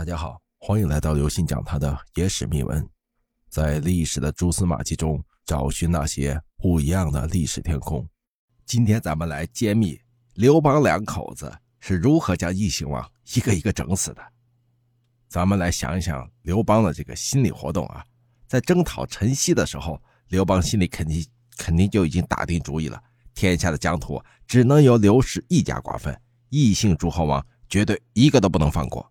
大家好，欢迎来到刘信讲他的野史秘闻，在历史的蛛丝马迹中找寻那些不一样的历史天空。今天咱们来揭秘刘邦两口子是如何将异姓王一个一个整死的。咱们来想一想刘邦的这个心理活动啊，在征讨陈豨的时候，刘邦心里肯定肯定就已经打定主意了，天下的疆土只能由刘氏一家瓜分，异姓诸侯王绝对一个都不能放过。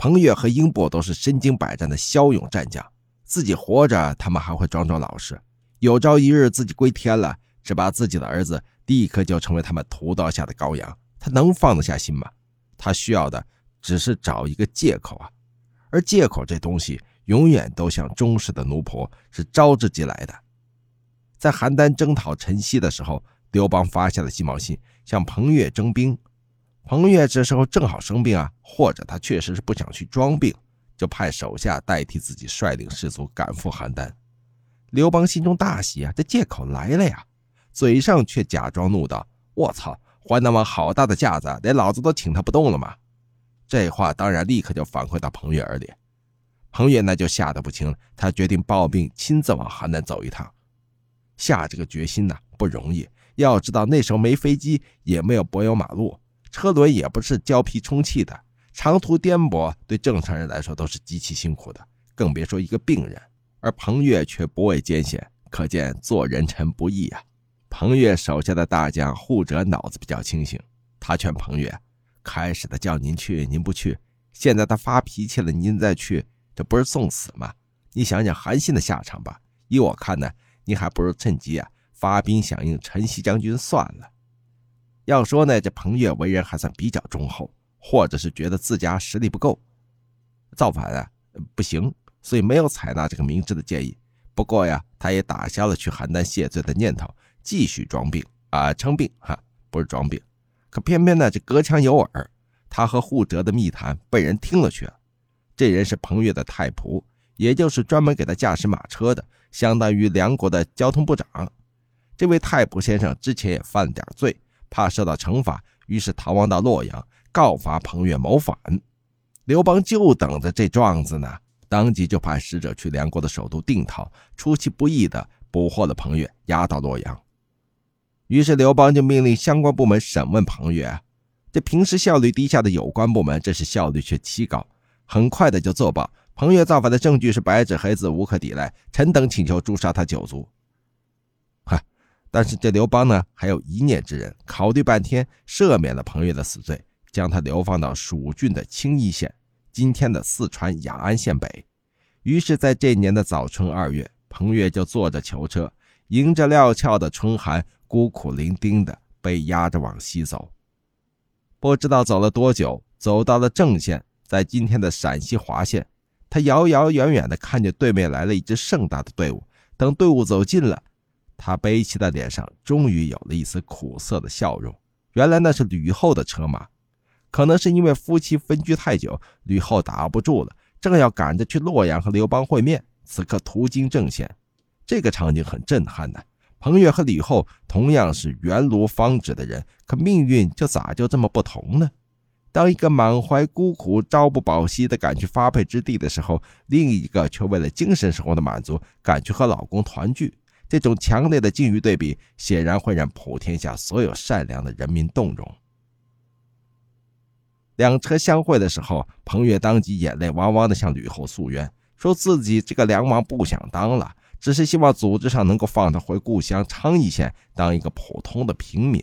彭越和英布都是身经百战的骁勇战将，自己活着，他们还会装装老实。有朝一日自己归天了，只怕自己的儿子立刻就成为他们屠刀下的羔羊，他能放得下心吗？他需要的只是找一个借口啊！而借口这东西，永远都像忠实的奴仆，是招之即来的。在邯郸征讨陈豨的时候，刘邦发下了鸡毛信，向彭越征兵。彭越这时候正好生病啊，或者他确实是不想去装病，就派手下代替自己率领士卒赶赴邯郸。刘邦心中大喜啊，这借口来了呀，嘴上却假装怒道：“我操，淮南王好大的架子，连老子都请他不动了吗？”这话当然立刻就反馈到彭越耳里，彭越那就吓得不轻了，他决定抱病亲自往邯郸走一趟。下这个决心呐不容易，要知道那时候没飞机，也没有柏油马路。车轮也不是胶皮充气的，长途颠簸对正常人来说都是极其辛苦的，更别说一个病人。而彭越却不畏艰险，可见做人臣不易啊。彭越手下的大将护哲脑子比较清醒，他劝彭越：“开始的叫您去，您不去；现在他发脾气了，您再去，这不是送死吗？你想想韩信的下场吧。依我看呢，你还不如趁机啊发兵响应陈豨将军算了。”要说呢，这彭越为人还算比较忠厚，或者是觉得自家实力不够，造反啊不行，所以没有采纳这个明智的建议。不过呀，他也打消了去邯郸谢罪的念头，继续装病啊称病哈，不是装病。可偏偏呢，这隔墙有耳，他和护哲的密谈被人听了去了。这人是彭越的太仆，也就是专门给他驾驶马车的，相当于梁国的交通部长。这位太仆先生之前也犯了点罪。怕受到惩罚，于是逃亡到洛阳，告发彭越谋反。刘邦就等着这状子呢，当即就派使者去梁国的首都定陶，出其不意的捕获了彭越，押到洛阳。于是刘邦就命令相关部门审问彭越。这平时效率低下的有关部门，这是效率却奇高，很快的就奏报彭越造反的证据是白纸黑字，无可抵赖。臣等请求诛杀他九族。但是这刘邦呢，还有一念之人，考虑半天，赦免了彭越的死罪，将他流放到蜀郡的青衣县，今天的四川雅安县北。于是，在这年的早春二月，彭越就坐着囚车，迎着料峭的春寒，孤苦伶仃的被押着往西走。不知道走了多久，走到了郑县，在今天的陕西华县，他遥遥远远的看见对面来了一支盛大的队伍，等队伍走近了。他悲戚的脸上终于有了一丝苦涩的笑容。原来那是吕后的车马，可能是因为夫妻分居太久，吕后打不住了，正要赶着去洛阳和刘邦会面。此刻途经郑县，这个场景很震撼的。彭越和吕后同样是原庐方止的人，可命运就咋就这么不同呢？当一个满怀孤苦、朝不保夕的赶去发配之地的时候，另一个却为了精神生活的满足，赶去和老公团聚。这种强烈的境遇对比，显然会让普天下所有善良的人民动容。两车相会的时候，彭越当即眼泪汪汪地向吕后诉冤，说自己这个梁王不想当了，只是希望组织上能够放他回故乡昌邑县当一个普通的平民。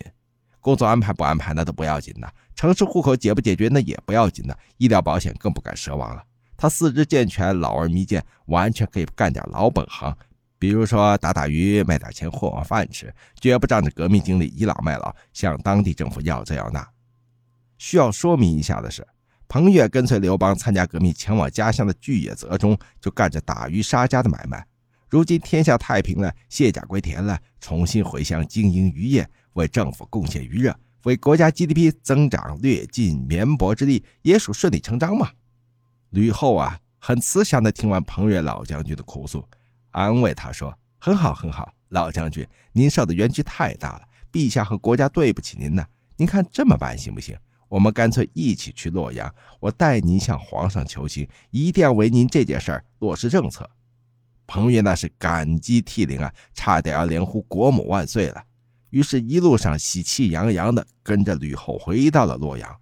工作安排不安排那都不要紧的，城市户口解不解决那也不要紧的，医疗保险更不敢奢望了。他四肢健全，老而弥健，完全可以干点老本行。比如说打打鱼卖点钱混混饭吃，绝不仗着革命经历倚老卖老向当地政府要这要那。需要说明一下的是，彭越跟随刘邦参加革命，前往家乡的巨野泽中，就干着打鱼杀家的买卖。如今天下太平了，卸甲归田了，重新回乡经营渔业，为政府贡献余热，为国家 GDP 增长略尽绵薄之力，也属顺理成章嘛。吕后啊，很慈祥的听完彭越老将军的哭诉。安慰他说：“很好，很好，老将军，您受的冤屈太大了，陛下和国家对不起您呢。您看这么办行不行？我们干脆一起去洛阳，我代您向皇上求情，一定要为您这件事儿落实政策。彭越那是感激涕零啊，差点要连呼国母万岁了。于是，一路上喜气洋洋的跟着吕后回到了洛阳。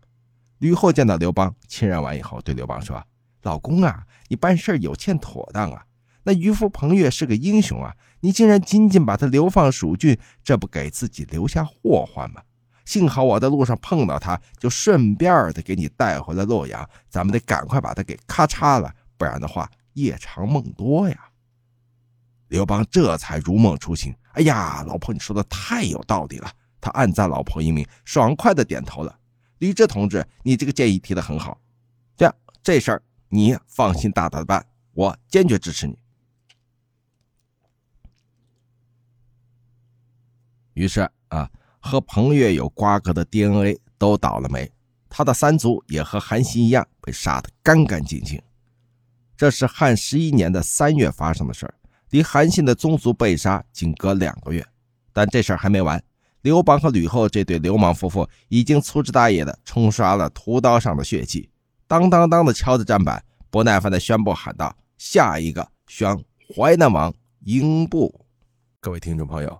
吕后见到刘邦，亲热完以后，对刘邦说：“老公啊，你办事有欠妥当啊！那渔夫彭越是个英雄啊，你竟然仅仅把他流放蜀郡，这不给自己留下祸患吗？幸好我在路上碰到他，就顺便的给你带回了洛阳。咱们得赶快把他给咔嚓了，不然的话，夜长梦多呀。”刘邦这才如梦初醒。哎呀，老婆，你说的太有道理了。他暗赞老婆英明，爽快的点头了。吕雉同志，你这个建议提的很好。这样，这事儿你放心大胆的办，我坚决支持你。于是啊，和彭越有瓜葛的 DNA 都倒了霉，他的三族也和韩信一样被杀得干干净净。这是汉十一年的三月发生的事儿。离韩信的宗族被杀仅隔两个月，但这事儿还没完。刘邦和吕后这对流氓夫妇已经粗枝大叶的冲刷了屠刀上的血迹，当当当的敲着砧板，不耐烦的宣布喊道：“下一个选淮南王英布。”各位听众朋友，